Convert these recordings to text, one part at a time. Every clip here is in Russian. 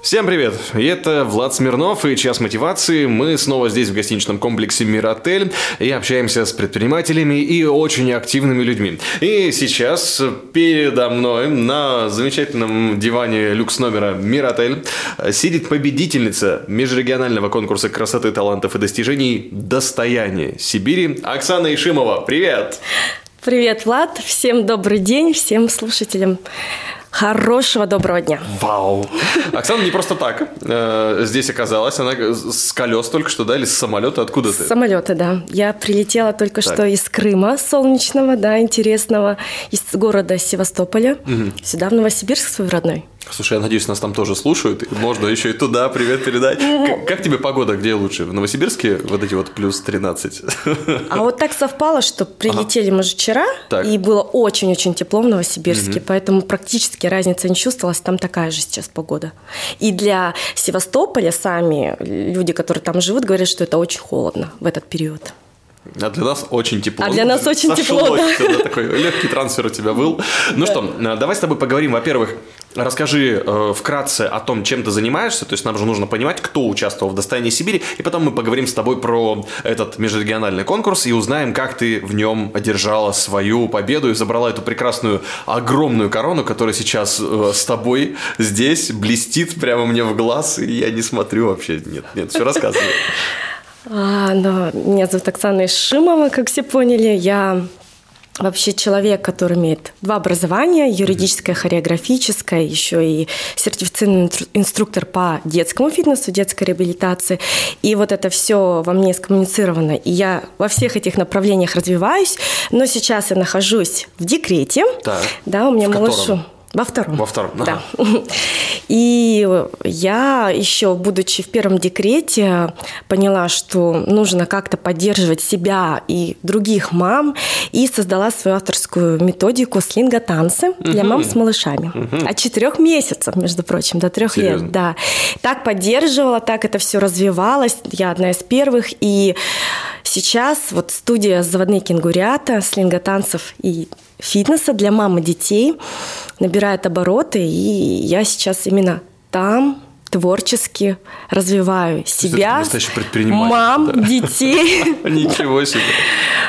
Всем привет! Это Влад Смирнов и «Час мотивации». Мы снова здесь в гостиничном комплексе «Миротель» и общаемся с предпринимателями и очень активными людьми. И сейчас передо мной на замечательном диване люкс номера «Миротель» сидит победительница межрегионального конкурса красоты, талантов и достижений «Достояние Сибири» Оксана Ишимова. Привет! Привет, Влад! Всем добрый день, всем слушателям. Хорошего доброго дня. Вау. Оксана не просто так э, здесь оказалась. Она с колес только что, да, или с самолета? Откуда ты? С самолета, да. Я прилетела только так. что из Крыма солнечного, да, интересного, из города Севастополя, угу. сюда, в Новосибирск свой родной. Слушай, я надеюсь, нас там тоже слушают. Можно еще и туда привет передать. Как, как тебе погода? Где лучше? В Новосибирске вот эти вот плюс 13? А вот так совпало, что прилетели ага. мы же вчера, так. и было очень-очень тепло в Новосибирске, угу. поэтому практически разница не чувствовалась. Там такая же сейчас погода. И для Севастополя сами люди, которые там живут, говорят, что это очень холодно в этот период. А для нас очень тепло. А для нас ну, очень тепло, да. да. Такой легкий трансфер у тебя был. Ну да. что, э, давай с тобой поговорим. Во-первых, расскажи э, вкратце о том, чем ты занимаешься. То есть нам же нужно понимать, кто участвовал в «Достоянии Сибири». И потом мы поговорим с тобой про этот межрегиональный конкурс и узнаем, как ты в нем одержала свою победу и забрала эту прекрасную огромную корону, которая сейчас э, с тобой здесь блестит прямо мне в глаз. И я не смотрю вообще. Нет, нет, все рассказывай. А, но меня зовут Оксана Ишимова, как все поняли. Я вообще человек, который имеет два образования, юридическое, хореографическое, еще и сертифицированный инструктор по детскому фитнесу, детской реабилитации. И вот это все во мне скоммуницировано. И я во всех этих направлениях развиваюсь, но сейчас я нахожусь в декрете. Так. Да, у меня малышу. Котором? Во втором. Во втором, да. И я еще, будучи в первом декрете, поняла, что нужно как-то поддерживать себя и других мам, и создала свою авторскую методику слинга-танцы для мам с малышами. От четырех месяцев, между прочим, до трех лет. Да. Так поддерживала, так это все развивалось. Я одна из первых. И сейчас вот студия «Заводные кенгурята», слинга-танцев и фитнеса для мам и детей набирает обороты, и я сейчас именно там творчески развиваю себя, мам, да. детей. Ничего себе.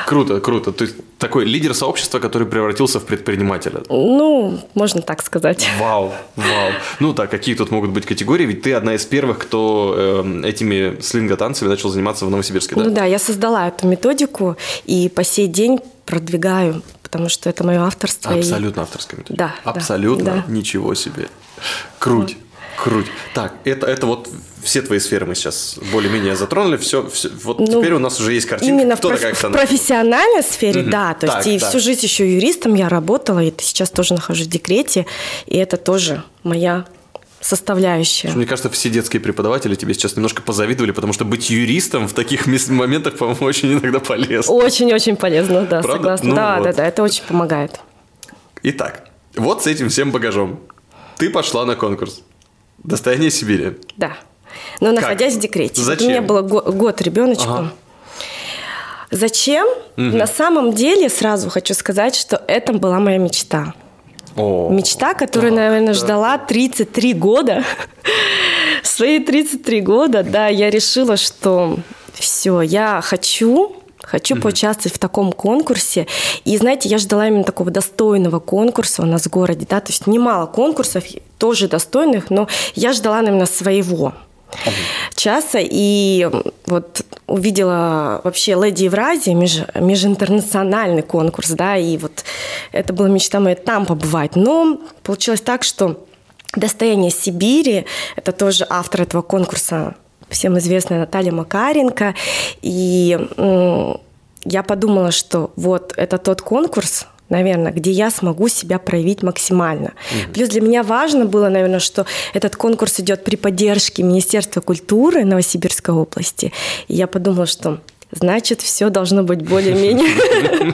Круто, круто. Ты такой лидер сообщества, который превратился в предпринимателя. Ну, можно так сказать. Вау, вау. Ну так, какие тут могут быть категории? Ведь ты одна из первых, кто э, этими слинго-танцами начал заниматься в Новосибирске, да? Ну да, я создала эту методику и по сей день продвигаю потому что это мое авторство. Абсолютно и... авторское. Да. Абсолютно. Да. Ничего себе. Круть. Круть. Так, это, это вот все твои сферы мы сейчас более-менее затронули. Все, все вот ну, теперь у нас уже есть картинка. Именно Кто в, проф- в профессиональной сфере, угу. да. То так, есть и так. всю жизнь еще юристом я работала, и сейчас тоже нахожусь в декрете, и это тоже моя составляющая. Мне кажется, все детские преподаватели тебе сейчас немножко позавидовали, потому что быть юристом в таких моментах, по-моему, очень иногда полезно. Очень-очень полезно, да, Правда? согласна. Ну, да, вот. да, да, это очень помогает. Итак, вот с этим всем багажом ты пошла на конкурс. Достояние Сибири. Да. Но находясь как? в декрете. Зачем? Вот у меня было год ребеночку. Ага. Зачем? Угу. На самом деле, сразу хочу сказать, что это была моя мечта. О, Мечта, которую, да, наверное, да. ждала 33 года. Свои 33 года, да, я решила, что все, я хочу Хочу mm поучаствовать в таком конкурсе. И, знаете, я ждала именно такого достойного конкурса у нас в городе, да, то есть немало конкурсов, тоже достойных, но я ждала именно своего часа. И вот увидела вообще «Леди Евразия», меж, межинтернациональный конкурс, да, и вот это была мечта моя там побывать. Но получилось так, что «Достояние Сибири» — это тоже автор этого конкурса, всем известная Наталья Макаренко. И я подумала, что вот это тот конкурс, наверное, где я смогу себя проявить максимально. Mm-hmm. Плюс для меня важно было, наверное, что этот конкурс идет при поддержке Министерства культуры Новосибирской области. И я подумала, что значит, все должно быть более-менее.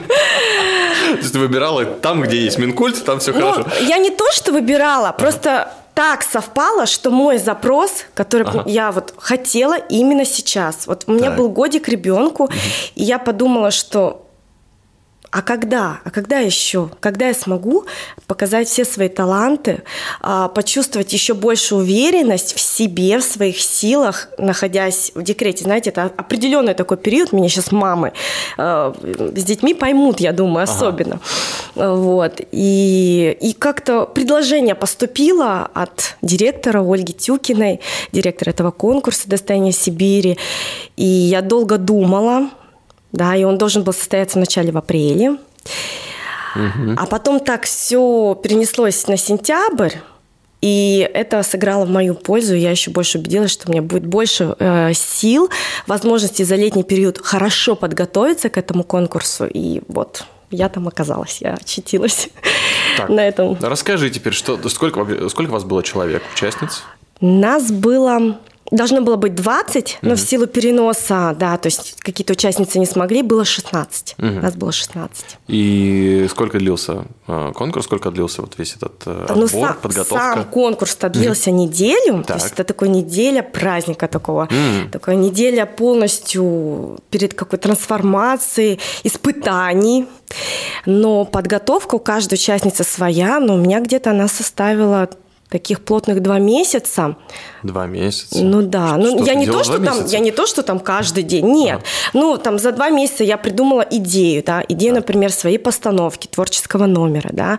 То есть ты выбирала там, где есть Минкульт, там все ну, хорошо? Я не то, что выбирала, просто так совпало, что мой запрос, который ага. я вот хотела именно сейчас. Вот у меня так. был годик ребенку, угу. и я подумала, что а когда? А когда еще? Когда я смогу показать все свои таланты, а, почувствовать еще больше уверенность в себе, в своих силах, находясь в декрете? Знаете, это определенный такой период. Меня сейчас мамы а, с детьми поймут, я думаю, особенно. Ага. Вот. И, и как-то предложение поступило от директора Ольги Тюкиной, директора этого конкурса «Достояние Сибири». И я долго думала, да, и он должен был состояться в начале в апреле. Угу. А потом так все перенеслось на сентябрь, и это сыграло в мою пользу. Я еще больше убедилась, что у меня будет больше э, сил, возможности за летний период хорошо подготовиться к этому конкурсу. И вот я там оказалась, я очутилась так, на этом. Расскажи теперь, что, сколько, сколько вас было человек, участниц? Нас было Должно было быть 20, но mm-hmm. в силу переноса, да, то есть какие-то участницы не смогли, было 16. Mm-hmm. У нас было 16. И сколько длился э, конкурс, сколько длился вот весь этот э, ну, отбор, сам, подготовка? Сам конкурс-то длился mm-hmm. неделю, так. то есть это такая неделя праздника такого, mm-hmm. такая неделя полностью перед какой трансформацией, испытаний. Но подготовка у каждой участницы своя, но у меня где-то она составила таких плотных два месяца. Два месяца. Ну да, ну я не то, что там, месяца? я не то, что там каждый день, нет. А. Ну там за два месяца я придумала идею, да, идею, а. например, своей постановки творческого номера, да.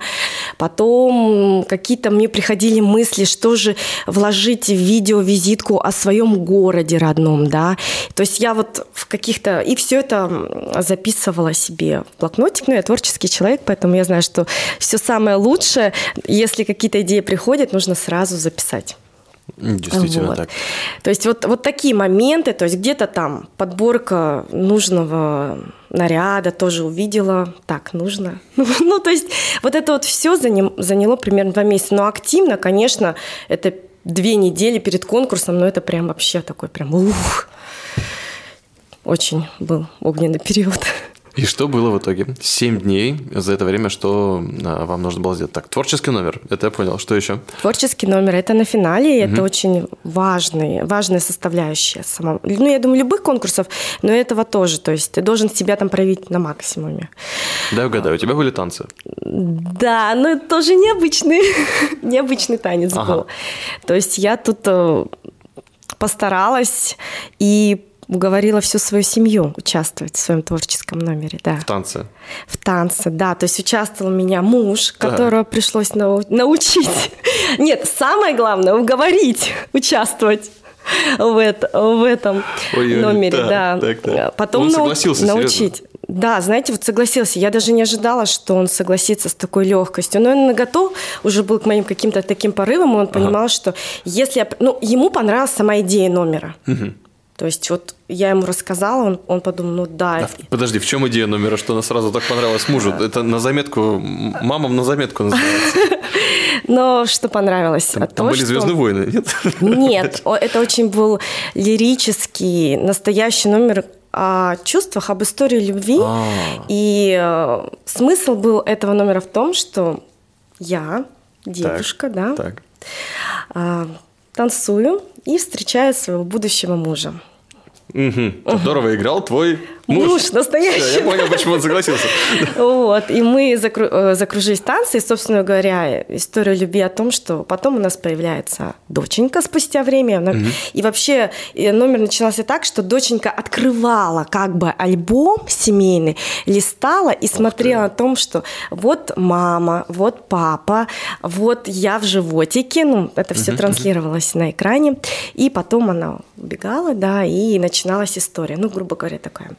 Потом какие-то мне приходили мысли, что же вложить в видео-визитку о своем городе родном, да. То есть я вот в каких-то и все это записывала себе в блокнотик. Ну я творческий человек, поэтому я знаю, что все самое лучшее, если какие-то идеи приходят, нужно сразу записать. Действительно вот. так. То есть вот, вот такие моменты, то есть где-то там подборка нужного наряда тоже увидела, так, нужно. ну, то есть вот это вот все заняло, заняло примерно два месяца. Но активно, конечно, это две недели перед конкурсом, но это прям вообще такой прям ух. Очень был огненный период. И что было в итоге? Семь дней. За это время что а, вам нужно было сделать? Так, творческий номер. Это я понял. Что еще? Творческий номер. Это на финале. Угу. Это очень важный, важная составляющая. Сама. Ну, я думаю, любых конкурсов, но этого тоже. То есть ты должен себя там проявить на максимуме. Да, угадаю. У тебя были танцы? Да, но это тоже необычный, необычный танец ага. был. То есть я тут э, постаралась и уговорила всю свою семью участвовать в своем творческом номере, да. В танце? В танце, да. То есть участвовал меня муж, да. которого пришлось нау- научить. Нет, самое главное, уговорить участвовать в, это, в этом Ой, номере, да. Так, так. Потом он согласился, нау- научить. Да, знаете, вот согласился. Я даже не ожидала, что он согласится с такой легкостью. Но он готов уже был к моим каким-то таким порывам, и он понимал, ага. что если я... Ну, ему понравилась сама идея номера. Угу. То есть вот я ему рассказала, он, он подумал, ну да. А, подожди, в чем идея номера, что она сразу так понравилась мужу? Это на заметку, мамам на заметку называется. Но что понравилось? Там, там были «Звездные войны», нет? Нет, это очень был лирический, настоящий номер о чувствах, об истории любви. А. И э, смысл был этого номера в том, что я, девушка, да, а, танцую и встречаю своего будущего мужа. Угу. Здорово играл твой муж. Муж настоящий. Все, я понял, почему он согласился. Вот, и мы э, закружились танцы, и, собственно говоря, история любви о том, что потом у нас появляется доченька спустя время. Угу. И вообще номер начинался так, что доченька открывала как бы альбом семейный, листала и смотрела о том, что вот мама, вот папа, вот я в животике, ну, это все угу. транслировалось на экране, и потом она убегала, да, и начиналась история, ну, грубо говоря, такая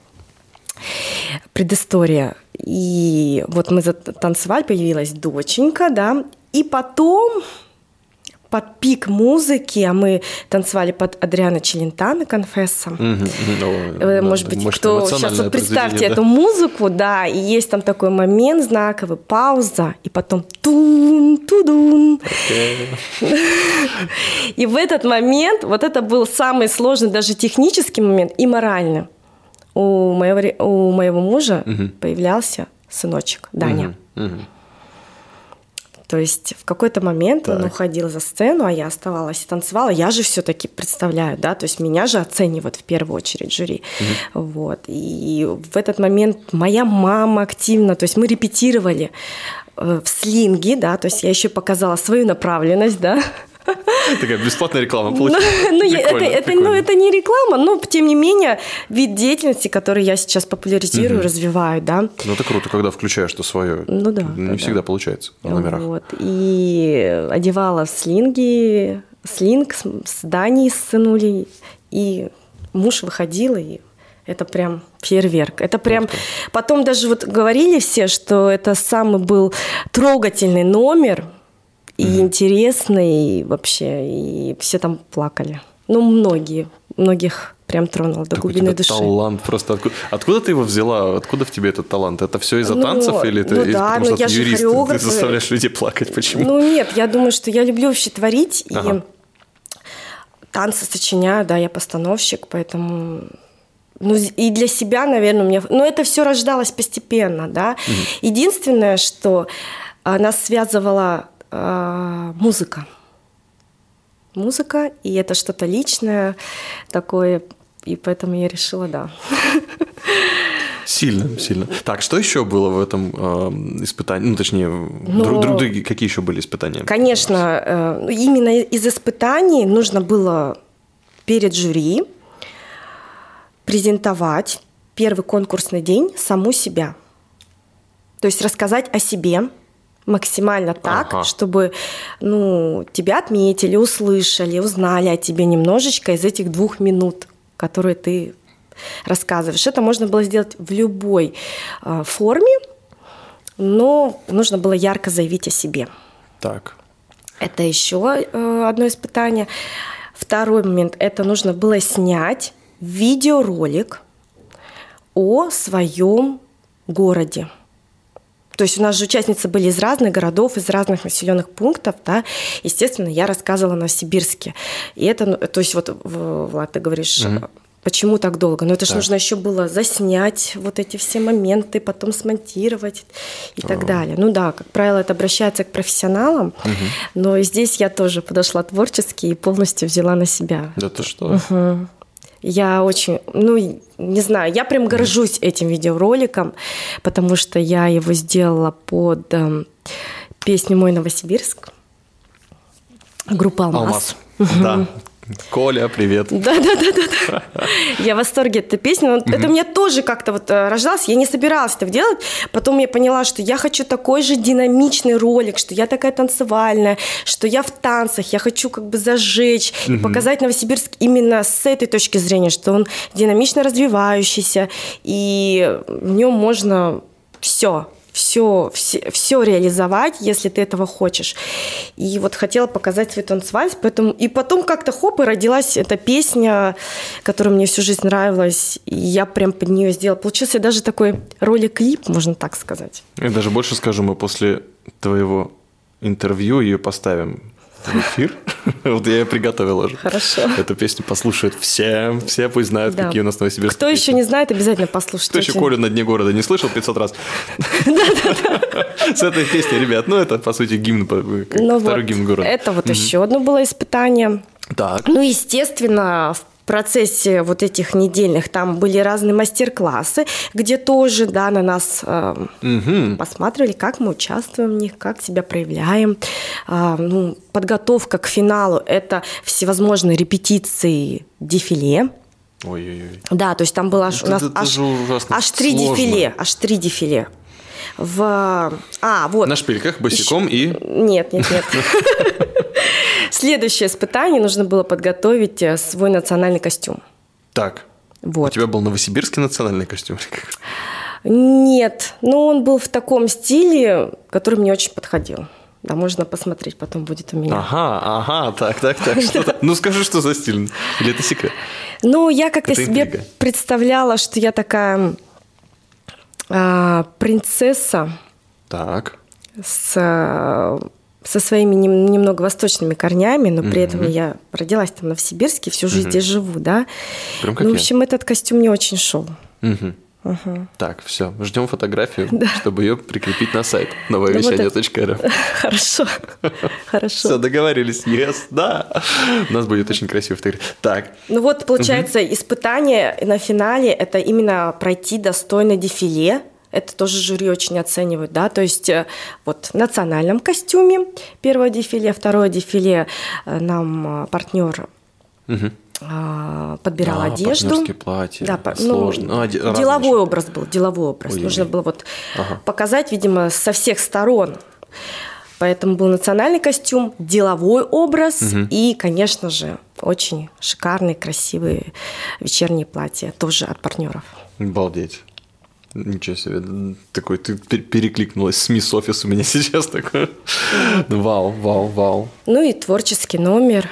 предыстория. И вот мы танцевали, появилась доченька, да, и потом под пик музыки, а мы танцевали под Адриана Челентана «Конфесса». Mm-hmm. Может быть, кто сейчас вот представьте да? эту музыку, да, и есть там такой момент знаковый, пауза, и потом тун тудун. Okay. и в этот момент, вот это был самый сложный даже технический момент и моральный у моего, у моего мужа угу. появлялся сыночек Даня. Угу. Угу. То есть в какой-то момент так. он уходил за сцену, а я оставалась и танцевала. Я же все-таки представляю, да, то есть меня же оценивают в первую очередь жюри. Угу. Вот. И в этот момент моя мама активно, то есть мы репетировали э, в слинге, да, то есть я еще показала свою направленность, да, Такая бесплатная реклама получилась. Ну, ну это, это, ну, это не реклама, но тем не менее вид деятельности, который я сейчас популяризирую, угу. развиваю, да. Ну это круто, когда включаешь что свое. Ну да. Не да, всегда получается в номерах. Вот. И одевала слинги, слинг с Даней сынули, и муж выходил, и это прям фейерверк. Это прям... Потом даже вот говорили все, что это самый был трогательный номер, и mm-hmm. интересный, и вообще, и все там плакали. Ну, многие, многих прям тронул до Какой глубины души. талант просто. Откуда, откуда ты его взяла? Откуда в тебе этот талант? Это все из-за ну, танцев или это ну, из, да, потому ну, что я ты юрист, хореограф. ты заставляешь людей плакать? Почему? Ну нет, я думаю, что я люблю вообще творить ага. и танцы сочиняю, да, я постановщик, поэтому ну, и для себя, наверное, у меня... Но это все рождалось постепенно, да. Угу. Единственное, что а, нас связывала э, музыка. Музыка, и это что-то личное такое, и поэтому я решила, да. Сильно, сильно. Так, что еще было в этом э, испытании? Ну, точнее, ну, друг, друг, друг, какие еще были испытания? Конечно, э, именно из испытаний нужно было перед жюри презентовать первый конкурсный день саму себя. То есть рассказать о себе, максимально так, ага. чтобы ну, тебя отметили, услышали, узнали о тебе немножечко из этих двух минут, которые ты рассказываешь. Это можно было сделать в любой э, форме, но нужно было ярко заявить о себе. Так. Это еще э, одно испытание. Второй момент – это нужно было снять видеоролик о своем городе. То есть у нас же участницы были из разных городов, из разных населенных пунктов, да. Естественно, я рассказывала на сибирске. И это, ну, то есть вот, Влад, ты говоришь, угу. Почему так долго? Но это же нужно еще было заснять вот эти все моменты, потом смонтировать и так далее. Ну да, как правило, это обращается к профессионалам, угу. но здесь я тоже подошла творчески и полностью взяла на себя. Да ты что? Угу. Я очень, ну, не знаю, я прям горжусь этим видеороликом, потому что я его сделала под э, песню «Мой Новосибирск». Группа «Алмаз». «Алмаз», да. Коля, привет. Да, да, да, да, да. Я в восторге от этой песни. Но это у меня тоже как-то вот э, рождалось. Я не собиралась это делать. Потом я поняла, что я хочу такой же динамичный ролик, что я такая танцевальная, что я в танцах, я хочу как бы зажечь и показать Новосибирск именно с этой точки зрения, что он динамично развивающийся, и в нем можно все все, все, все реализовать, если ты этого хочешь. И вот хотела показать свой танцвальс, поэтому и потом как-то хоп, и родилась эта песня, которая мне всю жизнь нравилась, и я прям под нее сделала. Получился даже такой ролик-клип, можно так сказать. Я даже больше скажу, мы после твоего интервью ее поставим в эфир. Вот я ее приготовил уже. Хорошо. Эту песню послушают все, все пусть знают, да. какие у нас новосибирские Кто еще не знает, обязательно послушайте. Кто еще Колю на дне города не слышал 500 раз? С этой песней, ребят, ну это, по сути, гимн, ну второй гимн города. Это вот еще одно было испытание. Так. Ну, естественно, в процессе вот этих недельных там были разные мастер-классы, где тоже, да, на нас э, угу. посматривали, как мы участвуем в них, как себя проявляем. Э, ну, подготовка к финалу – это всевозможные репетиции дефиле. Ой-ой-ой. Да, то есть там было аж, это, у нас это аж, аж три дефиле, аж три дефиле в... А, вот. На шпильках, босиком и... Нет, нет, нет. Следующее испытание нужно было подготовить э, свой национальный костюм. Так. Вот. У тебя был новосибирский национальный костюм? Нет, но он был в таком стиле, который мне очень подходил. Да, можно посмотреть, потом будет у меня. Ага, ага, так, так, так. Что ну скажи, что за стиль? Или это секрет? Ну, я как-то себе представляла, что я такая а, принцесса. Так. С со своими немного восточными корнями, но при этом я родилась там в Новосибирске, всю жизнь здесь живу, да. Прям как ну, в общем, этот костюм мне очень шел. Угу. Так, все, ждем фотографию, да. чтобы ее прикрепить на сайт нововещание.рф. Хорошо, хорошо. Все, договорились, yes, да. У нас будет очень красивый фотография. Так. Ну вот, получается, угу. испытание на финале – это именно пройти достойно дефиле, это тоже жюри очень оценивают, да, то есть э, вот в национальном костюме первое дефиле, второе дефиле э, нам э, партнер угу. Подбирал а, одежду. платья, да, сложно. Ну, а, деловой еще. образ был, деловой образ. Ой, Нужно было вот ага. показать, видимо, со всех сторон. Поэтому был национальный костюм, деловой образ угу. и, конечно же, очень шикарные, красивые вечерние платья, тоже от партнеров. Балдеть. Ничего себе, такой, ты перекликнулась с Мисс Офис у меня сейчас такой. Вау, вау, вау. Ну и творческий номер.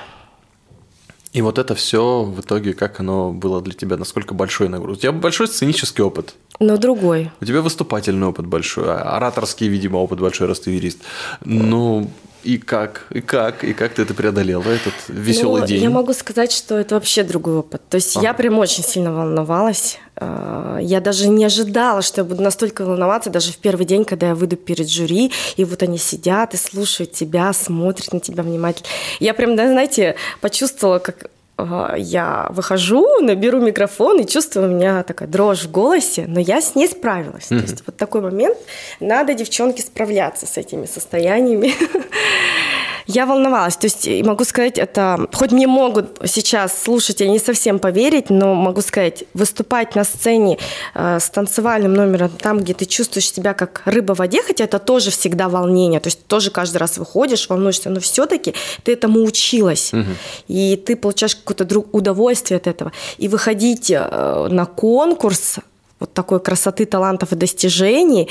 И вот это все в итоге, как оно было для тебя, насколько большой нагруз? У тебя большой сценический опыт. Но другой. У тебя выступательный опыт большой, а ораторский, видимо, опыт большой, раз ты юрист. Ну, и как, и как, и как ты это преодолела, этот веселый ну, день? Я могу сказать, что это вообще другой опыт. То есть ага. я прям очень сильно волновалась. А, я даже не ожидала, что я буду настолько волноваться, даже в первый день, когда я выйду перед жюри, и вот они сидят и слушают тебя, смотрят на тебя внимательно. Я прям, да, знаете, почувствовала, как я выхожу, наберу микрофон и чувствую, у меня такая дрожь в голосе, но я с ней справилась. Mm-hmm. То есть вот такой момент, надо, девчонки, справляться с этими состояниями. Я волновалась, то есть могу сказать, это, хоть мне могут сейчас слушатели не совсем поверить, но могу сказать, выступать на сцене э, с танцевальным номером, там, где ты чувствуешь себя как рыба в воде, хотя это тоже всегда волнение, то есть тоже каждый раз выходишь, волнуешься, но все-таки ты этому училась, угу. и ты получаешь какое-то удовольствие от этого. И выходить э, на конкурс вот такой красоты, талантов и достижений,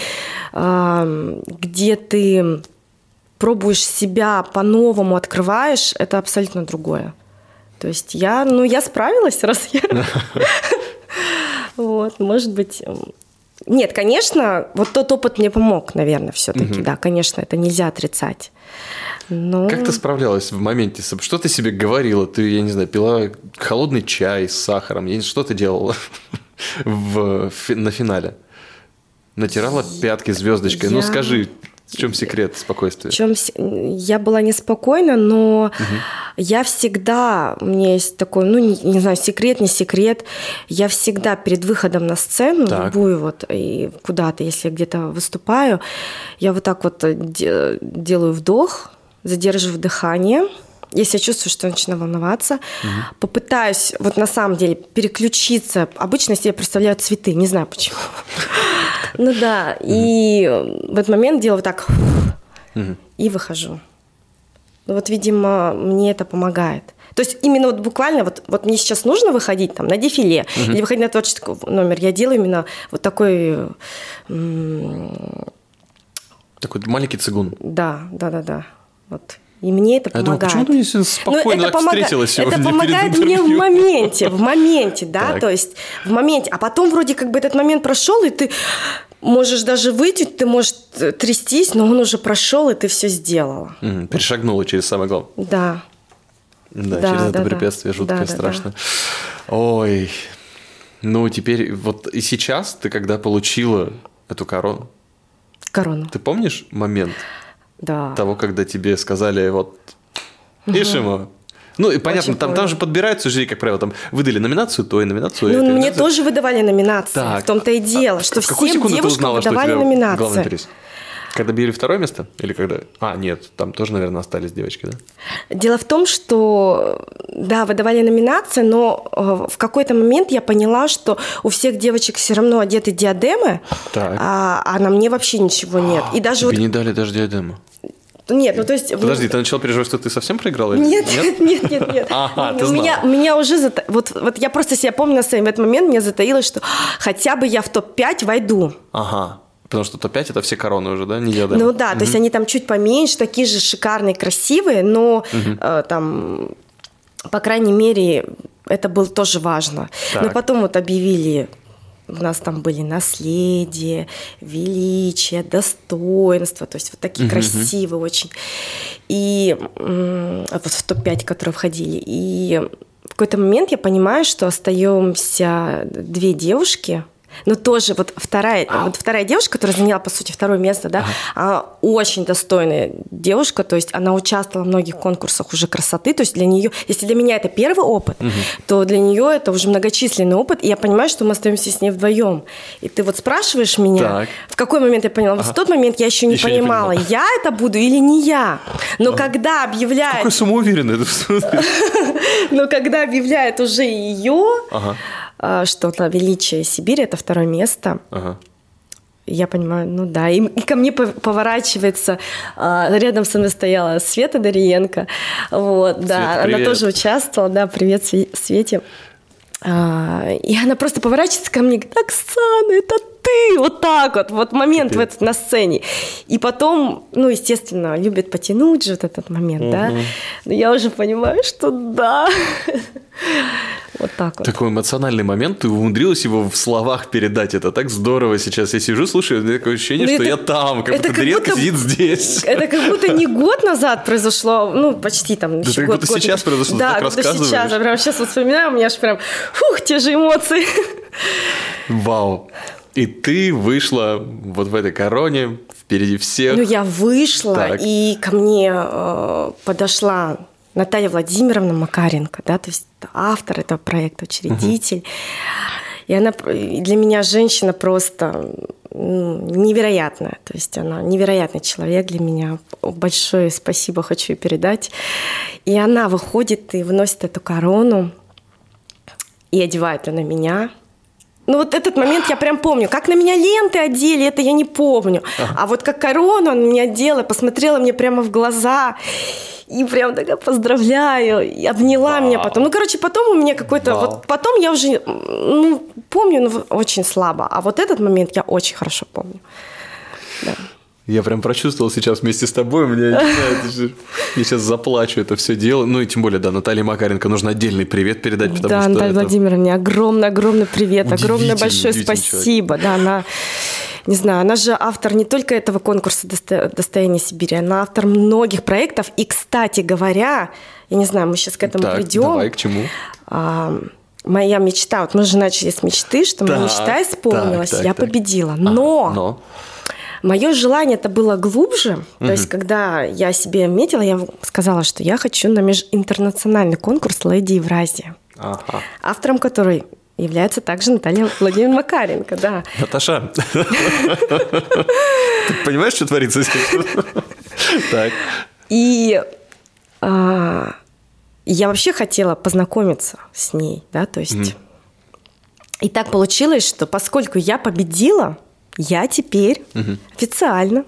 э, где ты пробуешь себя по-новому, открываешь, это абсолютно другое. То есть я, ну, я справилась, раз я... Вот, может быть... Нет, конечно, вот тот опыт мне помог, наверное, все-таки, да, конечно, это нельзя отрицать. Но... Как ты справлялась в моменте? Что ты себе говорила? Ты, я не знаю, пила холодный чай с сахаром? Что ты делала в, на финале? Натирала пятки звездочкой? Ну, я... Ну, скажи, в чем секрет спокойствия? В чем я была неспокойна, но угу. я всегда, у меня есть такой, ну не, не знаю, секрет, не секрет, я всегда перед выходом на сцену, так. любую вот и куда-то, если я где-то выступаю, я вот так вот де- делаю вдох, задерживаю дыхание, если я чувствую, что я начинаю волноваться, угу. попытаюсь вот на самом деле переключиться. Обычно себе представляю цветы, не знаю почему. Ну да, и в этот момент делаю так и выхожу. Ну вот, видимо, мне это помогает. То есть именно вот буквально вот, вот мне сейчас нужно выходить там на дефиле uh или выходить на творческий номер, я делаю именно вот такой... Такой маленький цигун. Да, да, да, да. Вот и мне это помогает. Я думаю, почему ты спокойно это так помога... встретилась сегодня Это помогает мне в моменте, в моменте, да, так. то есть в моменте. А потом вроде как бы этот момент прошел, и ты можешь даже выйти, ты можешь трястись, но он уже прошел, и ты все сделала. Угу, перешагнула через самое главное. Да. Да, да через да, это да. препятствие да, страшно. Да, да. Ой, ну теперь вот и сейчас ты когда получила эту корону? Корону. Ты помнишь момент? Да. Того, когда тебе сказали, вот, Ишима, ну, и понятно, Очень там, там же подбираются жюри, как правило, там выдали номинацию той, номинацию Ну, этой, мне номинацию. тоже выдавали номинации, так. в том-то и дело, а, что всем девушкам узнала, выдавали что номинации. Главный приз? Когда били второе место? Или когда... А, нет, там тоже, наверное, остались девочки, да? Дело в том, что, да, выдавали номинации, но э, в какой-то момент я поняла, что у всех девочек все равно одеты диадемы, так. А, а на мне вообще ничего нет. И даже Тебе вот... не дали даже диадему? Нет, ну то есть... Подожди, ты начал переживать, что ты совсем проиграла? Нет, нет, нет, нет, нет. Ага, ты. Меня, меня уже... Зата... Вот, вот я просто себя помню на сцене, в этот момент мне затаилось, что хотя бы я в топ-5 войду. Ага. Потому что топ-5 это все короны уже, да, не диадемы? Ну да, угу. то есть они там чуть поменьше, такие же шикарные, красивые, но угу. э, там, по крайней мере, это было тоже важно. Так. Но потом вот объявили у нас там были наследие, величие, достоинство, то есть вот такие uh-huh. красивые очень. И вот в топ-5, которые входили. И в какой-то момент я понимаю, что остаемся две девушки, Но тоже вот вторая, Ау. вот вторая девушка, которая заняла, по сути, второе место, да, ага. она очень достойная девушка, то есть она участвовала в многих конкурсах уже красоты, то есть для нее, если для меня это первый опыт, угу. то для нее это уже многочисленный опыт, и я понимаю, что мы остаемся с ней вдвоем. И ты вот спрашиваешь меня, так. в какой момент я поняла? Ага. В тот момент я еще не еще понимала, не я это буду или не я. Но ага. когда объявляют... Какой самоуверенный. Но когда объявляют уже ее... Ага а, что на величие Сибири это второе место. Ага. Я понимаю, ну да. И, и ко мне поворачивается, а, рядом со мной стояла Света Дариенко. Вот, Света, да, привет. она тоже участвовала, да, привет Свете. А, и она просто поворачивается ко мне и говорит, Оксана, это ты, вот так вот, вот момент в этот, на сцене. И потом, ну, естественно, любит потянуть же вот этот момент, угу. да. Но я уже понимаю, что да. Вот так вот. Такой эмоциональный момент, ты умудрилась его в словах передать. Это так здорово сейчас. Я сижу, слушаю, у меня такое ощущение, ну, что это, я там, как будто Дренка сидит здесь. Это как будто не год назад произошло, ну, почти там да еще год. Да сейчас произошло, да, так сейчас. Я прям сейчас вот вспоминаю, у меня аж прям, фух, те же эмоции. Вау. И ты вышла вот в этой короне впереди всех. Ну, я вышла, так. и ко мне э, подошла Наталья Владимировна Макаренко, да, то есть автор этого проекта, учредитель. Угу. И она для меня женщина просто ну, невероятная. То есть она невероятный человек для меня. Большое спасибо хочу передать. И она выходит и выносит эту корону и одевает ее на меня – ну вот этот момент я прям помню. Как на меня ленты одели, это я не помню. Ага. А вот как корону он меня одела, посмотрела мне прямо в глаза. И прям такая поздравляю, и обняла Вау. меня потом. Ну, короче, потом у меня какой-то... Вот потом я уже ну, помню, но очень слабо. А вот этот момент я очень хорошо помню. Да. Я прям прочувствовал сейчас вместе с тобой, мне, я сейчас заплачу это все дело. Ну и тем более, да, Наталье Макаренко нужно отдельный привет передать, потому да, что Наталья это... Владимировна, огромный-огромный привет, огромное большое спасибо. Человек. Да, она, не знаю, она же автор не только этого конкурса «Достояние Сибири», она автор многих проектов. И, кстати говоря, я не знаю, мы сейчас к этому так, придем. давай, к чему? А, моя мечта, вот мы же начали с мечты, что так, моя мечта исполнилась, так, так, я так. победила. Но... А, но Мое желание это было глубже. Угу. То есть, когда я себе метила, я сказала, что я хочу на межинтернациональный конкурс «Леди Евразия», ага. автором которой является также Наталья Владимировна Макаренко, да. Наташа, ты понимаешь, что творится здесь? Так. И а, я вообще хотела познакомиться с ней, да, то есть... И так получилось, что поскольку я победила, я теперь угу. официально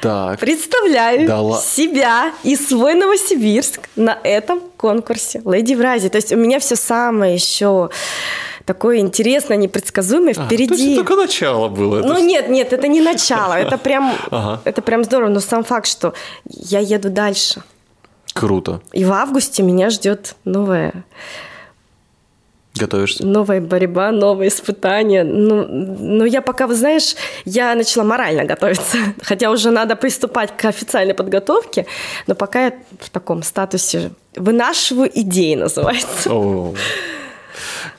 так. представляю да себя и свой Новосибирск на этом конкурсе Леди в Разе. То есть у меня все самое еще такое интересное, непредсказуемое а, впереди. То есть это только начало было. Ну нет, нет, это не начало, это прям, ага. это прям здорово. Но сам факт, что я еду дальше. Круто. И в августе меня ждет новая Готовишься? Новая борьба, новые испытания. Ну, ну, я пока, вы знаешь, я начала морально готовиться. Хотя уже надо приступать к официальной подготовке, но пока я в таком статусе вынашиваю идеи, называется.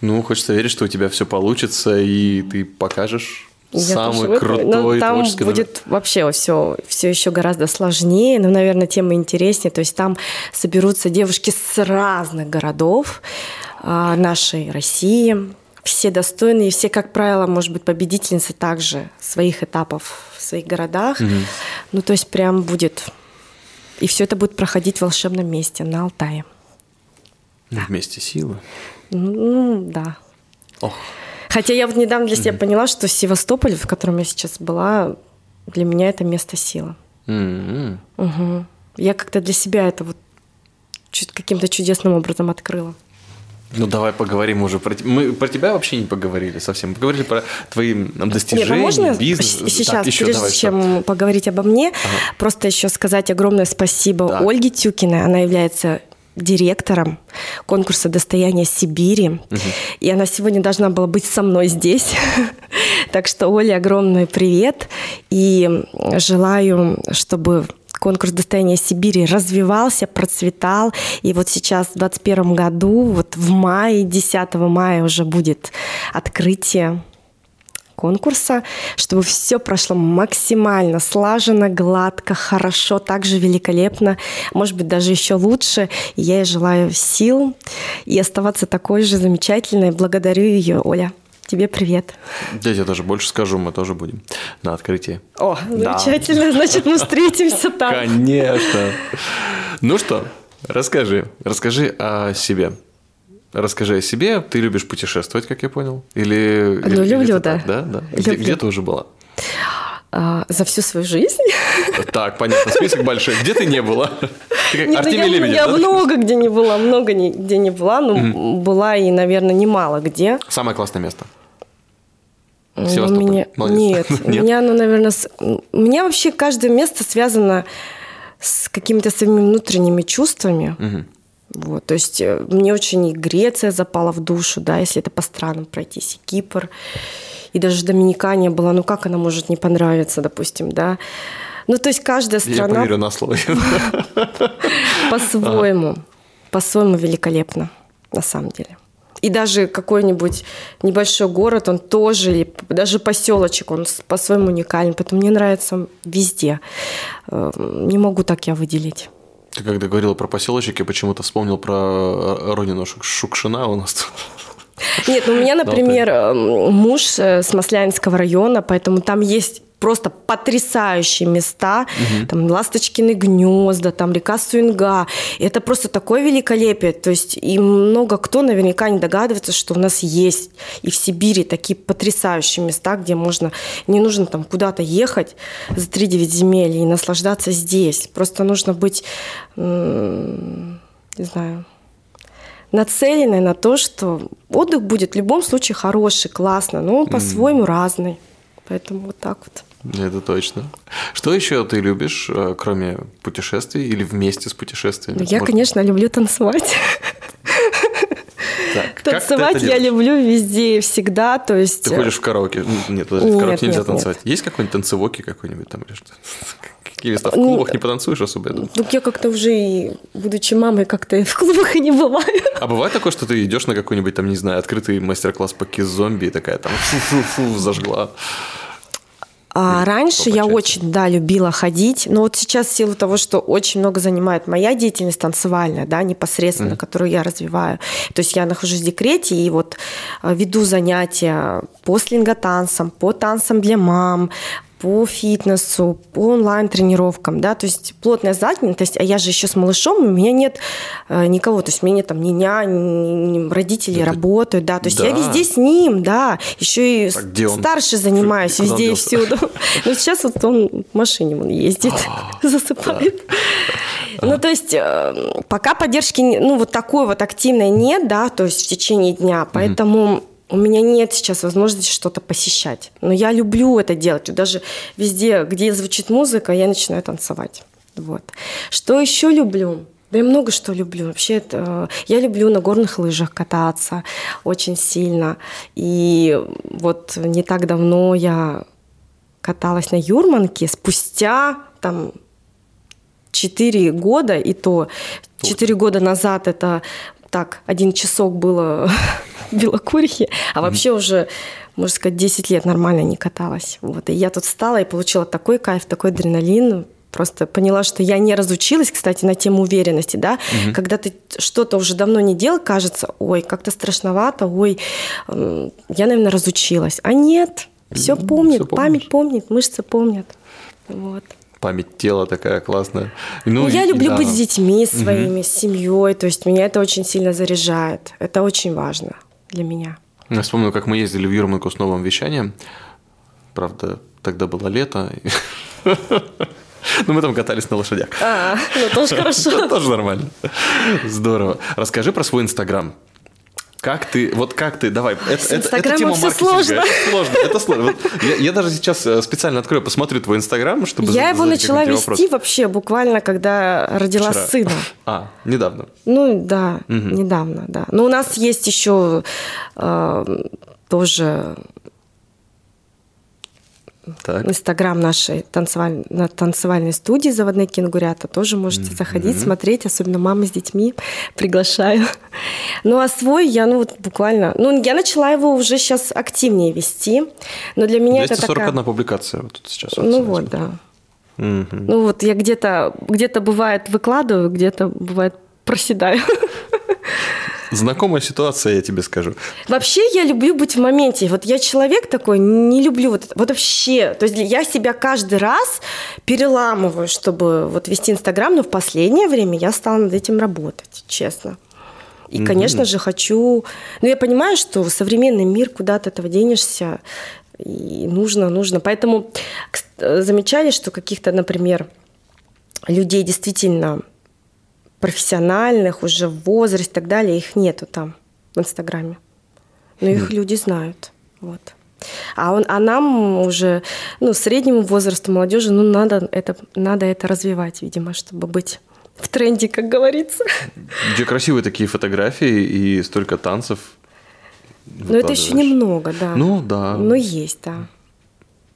Ну, хочется верить, что у тебя все получится, и ты покажешь я самый крутой но там будет вообще все, все еще гораздо сложнее, но, наверное, тема интереснее. То есть там соберутся девушки с разных городов, нашей России. Все достойные, все, как правило, может быть, победительницы также своих этапов в своих городах. Угу. Ну, то есть прям будет... И все это будет проходить в волшебном месте на Алтае. Да. Вместе силы. Ну, да. Ох. Хотя я вот недавно для себя mm поняла, что Севастополь, в котором я сейчас была, для меня это место силы. Угу. Я как-то для себя это вот каким-то чудесным образом открыла. Ну давай поговорим уже про мы про тебя вообще не поговорили совсем, поговорили про твои достижения, Нет, а можно бизнес. Сейчас, так, еще, прежде давай, чем что? поговорить обо мне, ага. просто еще сказать огромное спасибо да. Ольге Тюкиной. Она является директором конкурса «Достояние Сибири». Угу. И она сегодня должна была быть со мной здесь. так что, Оле, огромный привет. И желаю, чтобы конкурс «Достояние Сибири» развивался, процветал. И вот сейчас, в 2021 году, вот в мае, 10 мая уже будет открытие конкурса, чтобы все прошло максимально слаженно, гладко, хорошо, также великолепно, может быть, даже еще лучше. Я ей желаю сил и оставаться такой же замечательной. Благодарю ее, Оля. Тебе привет. Я тебе даже больше скажу, мы тоже будем на открытии. О, замечательно, да. значит, мы встретимся там. Конечно. Ну что, расскажи, расскажи о себе. Расскажи о себе. Ты любишь путешествовать, как я понял? Или, ну, или люблю, да. да, да. Где, где ты уже была? А, за всю свою жизнь. Так, понятно, список большой. Где ты не была? Ты как Артемий я, Лебедев, Я да? много где не была, много где не была, но была и, наверное, немало где. Самое классное место? Севастополь? Меня... Нет, меня, ну, наверное, с... у меня вообще каждое место связано с какими-то своими внутренними чувствами. Угу. Вот, то есть э, мне очень и Греция запала в душу, да, если это по странам пройтись, и Кипр, и даже Доминикания была, ну как она может не понравиться, допустим, да. Ну, то есть каждая страна... Я поверю на слово. По-своему, по-своему великолепно, на самом деле. И даже какой-нибудь небольшой город, он тоже, или даже поселочек, он по-своему уникален. Поэтому мне нравится везде. Эм, не могу так я выделить. Ты когда говорила про поселочек, я почему-то вспомнил про э, Ронину Шукшина у нас. Нет, ну у меня, например, эм, муж э, с Маслянского района, поэтому там есть просто потрясающие места, угу. там Ласточкины гнезда, там река Суинга. И это просто такое великолепие. То есть и много кто наверняка не догадывается, что у нас есть и в Сибири такие потрясающие места, где можно, не нужно там куда-то ехать за 3-9 земель и наслаждаться здесь. Просто нужно быть, не знаю, нацеленной на то, что отдых будет в любом случае хороший, классно, но он по-своему разный. Поэтому вот так вот. Это точно. Что еще ты любишь, э, кроме путешествий или вместе с путешествиями? Ну, я, Может... конечно, люблю танцевать. Так, танцевать я люблю везде и всегда, то есть... Ты ходишь в караоке? Нет, подожди, в караоке нельзя танцевать. Есть какой-нибудь танцевоки какой-нибудь там или что? Места в клубах не потанцуешь особо? Ну, я как-то уже, и, будучи мамой, как-то в клубах и не бываю. А бывает такое, что ты идешь на какой-нибудь там, не знаю, открытый мастер-класс по киз-зомби и такая там фу-фу-фу зажгла? А раньше я очень, да, любила ходить, но вот сейчас в силу того, что очень много занимает моя деятельность танцевальная, да, непосредственно, mm. которую я развиваю. То есть я нахожусь в декрете и вот э, веду занятия по слинготанцам, по танцам для мам, по фитнесу, по онлайн-тренировкам, да, то есть плотная занятость, а я же еще с малышом, у меня нет э, никого, то есть у меня нет там ни нянь, ни, ни родители Это... работают, да, то есть да. я везде с ним, да, еще и так, старше занимаюсь Куда везде и всюду. Но сейчас вот он в машине он ездит, а, засыпает. Ну, то есть э, пока поддержки, ну, вот такой вот активной нет, да, то есть в течение дня, поэтому у меня нет сейчас возможности что-то посещать. Но я люблю это делать. Даже везде, где звучит музыка, я начинаю танцевать. Вот. Что еще люблю? Да я много что люблю. Вообще, это, я люблю на горных лыжах кататься очень сильно. И вот не так давно я каталась на Юрманке спустя там 4 года, и то 4 года назад это так, один часок было Белокурихе, а вообще уже, можно сказать, 10 лет нормально не каталась. Вот, и я тут встала и получила такой кайф, такой адреналин, просто поняла, что я не разучилась, кстати, на тему уверенности, да, угу. когда ты что-то уже давно не делал, кажется, ой, как-то страшновато, ой, я, наверное, разучилась. А нет, все помнит, все память помнит, мышцы помнят. Вот память тела такая классная. Ну, я и, люблю да. быть с детьми своими, угу. с семьей, то есть меня это очень сильно заряжает. Это очень важно для меня. Я вспомнил, как мы ездили в Юрманку с новым вещанием. Правда, тогда было лето. Ну, мы там катались на лошадях. А, ну тоже хорошо. Тоже нормально. Здорово. Расскажи про свой Инстаграм. Как ты, вот как ты, давай, это, это, это тема маркетинга. Сложно. Это сложно, это сложно. Вот я, я даже сейчас э, специально открою, посмотрю твой Инстаграм, чтобы Я его начала вести вопрос. вообще буквально, когда родила Вчера. сына. А, недавно. Ну да, угу. недавно, да. Но у нас есть еще э, тоже Инстаграм нашей танцеваль... на танцевальной студии «Заводные кенгурята». Тоже можете mm-hmm. заходить, смотреть, особенно мамы с детьми. Приглашаю. Ну, а свой я, ну, вот буквально... Ну, я начала его уже сейчас активнее вести. Но для меня 241 это такая... публикация вот тут сейчас. Ну, вот, да. Mm-hmm. Ну, вот я где-то, где-то бывает выкладываю, где-то бывает проседаю. Знакомая ситуация, я тебе скажу. Вообще я люблю быть в моменте. Вот я человек такой, не люблю вот, вот вообще. То есть я себя каждый раз переламываю, чтобы вот вести Инстаграм, но в последнее время я стала над этим работать, честно. И, конечно mm-hmm. же, хочу... Ну, я понимаю, что современный мир, куда ты этого денешься, и нужно, нужно. Поэтому замечали, что каких-то, например, людей действительно профессиональных, уже в возрасте и так далее, их нету там в Инстаграме. Но их люди знают. Вот. А, он, а нам уже, ну, среднему возрасту молодежи, ну, надо это, надо это развивать, видимо, чтобы быть в тренде, как говорится. Где красивые такие фотографии и столько танцев. Но это еще немного, да. Ну, да. Но есть, да.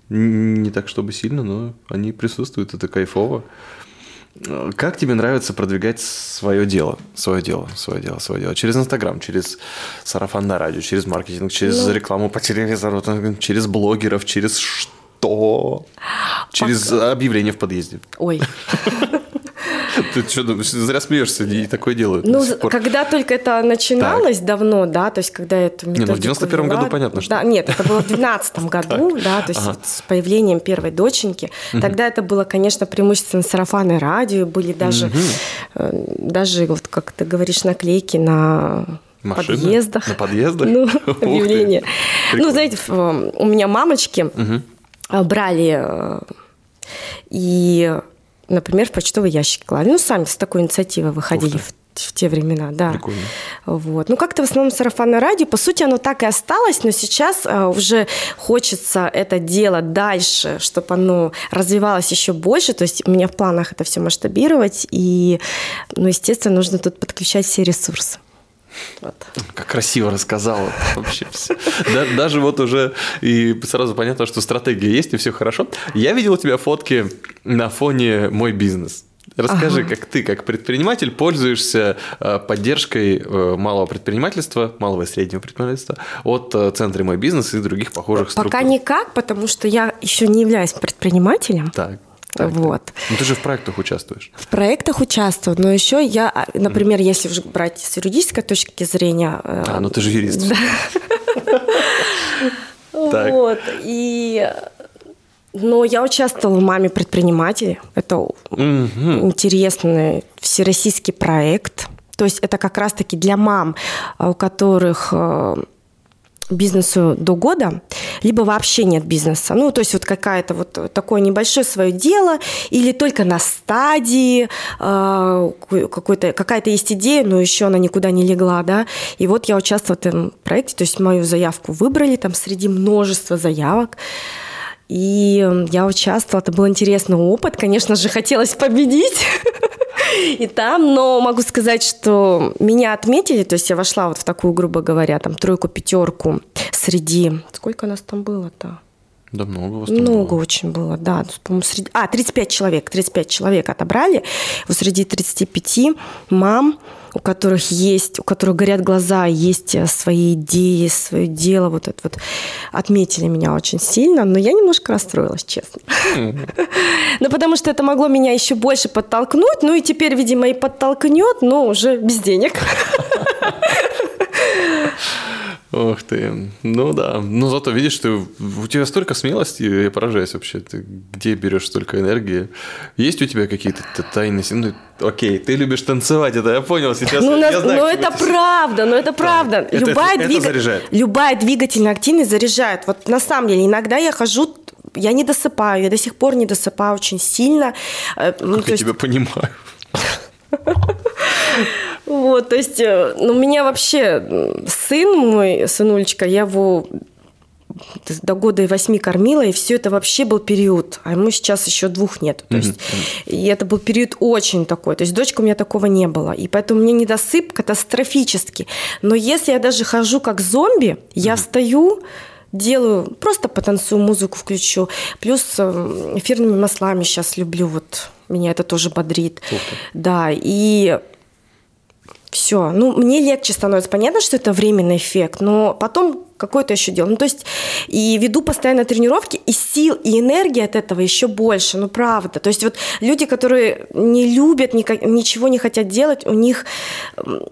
Не так, чтобы сильно, но они присутствуют, это кайфово. Как тебе нравится продвигать свое дело, свое дело, свое дело, свое дело? Через Инстаграм, через сарафан на радио, через маркетинг, через ну, рекламу по телевизору, через блогеров, через что? Через Пока. объявление в подъезде. Ой. Ты что думаешь, зря смеешься, и такое делают. Ну, когда только это начиналось так. давно, да, то есть когда это Не, ну в 91 году понятно, что. Да, нет, это было в 12 году, да, то есть с появлением первой доченьки. Тогда это было, конечно, преимущественно сарафаны радио, были даже, э, даже, вот как ты говоришь, наклейки на Машина? подъездах. На подъездах? Ну, объявление. Ну, знаете, у меня мамочки брали э, и например, в почтовый ящик клали. Ну, сами с такой инициативой выходили в в те времена, да. Прикольно. Вот. Ну, как-то в основном сарафанное радио, по сути, оно так и осталось, но сейчас а, уже хочется это дело дальше, чтобы оно развивалось еще больше. То есть у меня в планах это все масштабировать, и, ну, естественно, нужно тут подключать все ресурсы. Вот. Как красиво рассказала вообще все. Даже вот уже и сразу понятно, что стратегия есть и все хорошо. Я видел у тебя фотки на фоне мой бизнес. Расскажи, ага. как ты, как предприниматель, пользуешься э, поддержкой э, малого предпринимательства, малого и среднего предпринимательства от э, Центра «Мой бизнес» и других похожих структур? Пока никак, потому что я еще не являюсь предпринимателем. Так. Так, вот. Так. Ну ты же в проектах участвуешь. В проектах участвую, но еще я, а, например, mm. если брать с юридической точки зрения... А, ну ты же юрист. Вот, и... Но я участвовала в «Маме предпринимателей». Это интересный всероссийский проект. То есть это как раз-таки для мам, у которых э, бизнесу до года, либо вообще нет бизнеса. Ну, то есть вот какая-то вот такое небольшое свое дело, или только на стадии э, какой-то, какая-то есть идея, но еще она никуда не легла, да. И вот я участвовала в этом проекте, то есть мою заявку выбрали там среди множества заявок. И я участвовала, это был интересный опыт. Конечно же, хотелось победить. И там, но могу сказать, что меня отметили, то есть я вошла вот в такую, грубо говоря, там тройку-пятерку среди... Сколько нас там было-то? Да много вас Много было. очень было, да. По-моему, среди... А, 35 человек, 35 человек отобрали. Вот среди 35 мам, у которых есть, у которых горят глаза, есть э, свои идеи, свое дело, вот это вот, отметили меня очень сильно, но я немножко расстроилась, честно. Ну, потому что это могло меня еще больше подтолкнуть, ну и теперь, видимо, и подтолкнет, но уже без денег. Ох ты. Ну да. Но зато видишь, ты, у тебя столько смелости, я поражаюсь вообще. Ты где берешь столько энергии? Есть у тебя какие-то тайны? Ну, окей, ты любишь танцевать, это я понял сейчас. Ну, я нас, знаю, но это ты... правда, но это правда. Да. Любая, это, двиг... это Любая двигательная активность заряжает. Вот на самом деле, иногда я хожу я не досыпаю, я до сих пор не досыпаю очень сильно. Э, ну, как я есть... тебя понимаю. Вот, то есть, э, ну, у меня вообще сын мой, сынулечка, я его до года и восьми кормила, и все это вообще был период, а ему сейчас еще двух нет. То есть, и это был период очень такой. То есть дочка у меня такого не было. И поэтому мне недосып катастрофический. Но если я даже хожу как зомби, я встаю, делаю, просто потанцую, музыку включу. Плюс э, эфирными маслами сейчас люблю, вот меня это тоже бодрит. Да, и все. Ну, мне легче становится. Понятно, что это временный эффект, но потом какое-то еще дело. Ну, то есть, и веду постоянно тренировки, и сил, и энергии от этого еще больше, ну, правда. То есть, вот люди, которые не любят, ничего не хотят делать, у них